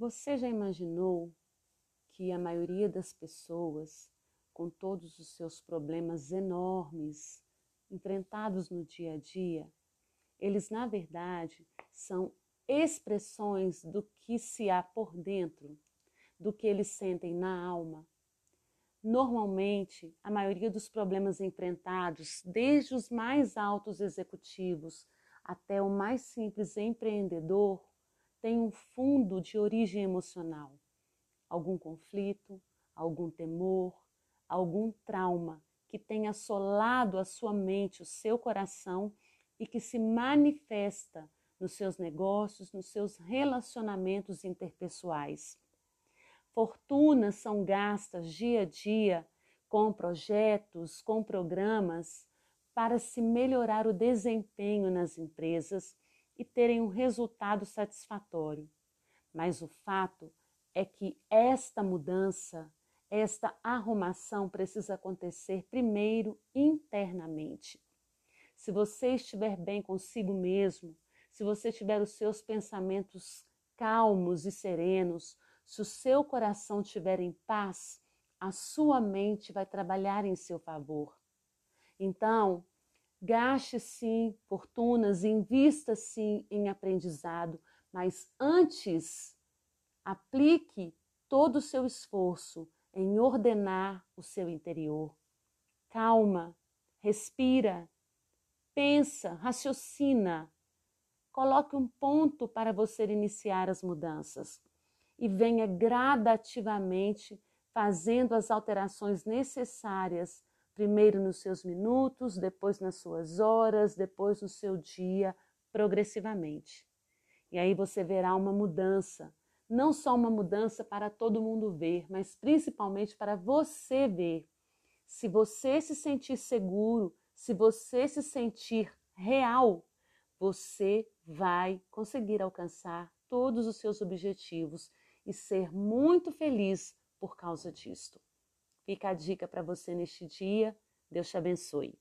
Você já imaginou que a maioria das pessoas, com todos os seus problemas enormes enfrentados no dia a dia, eles na verdade são expressões do que se há por dentro, do que eles sentem na alma. Normalmente, a maioria dos problemas enfrentados, desde os mais altos executivos até o mais simples empreendedor, tem um fundo de origem emocional, algum conflito, algum temor, algum trauma que tenha assolado a sua mente, o seu coração e que se manifesta nos seus negócios, nos seus relacionamentos interpessoais. Fortunas são gastas dia a dia com projetos, com programas para se melhorar o desempenho nas empresas e terem um resultado satisfatório. Mas o fato é que esta mudança, esta arrumação precisa acontecer primeiro internamente. Se você estiver bem consigo mesmo, se você tiver os seus pensamentos calmos e serenos, se o seu coração estiver em paz, a sua mente vai trabalhar em seu favor. Então, Gaste sim fortunas, invista sim em aprendizado, mas antes aplique todo o seu esforço em ordenar o seu interior. Calma, respira, pensa, raciocina. Coloque um ponto para você iniciar as mudanças e venha gradativamente fazendo as alterações necessárias primeiro nos seus minutos, depois nas suas horas, depois no seu dia, progressivamente. E aí você verá uma mudança, não só uma mudança para todo mundo ver, mas principalmente para você ver. Se você se sentir seguro, se você se sentir real, você vai conseguir alcançar todos os seus objetivos e ser muito feliz por causa disto. Fica a dica para você neste dia. Deus te abençoe.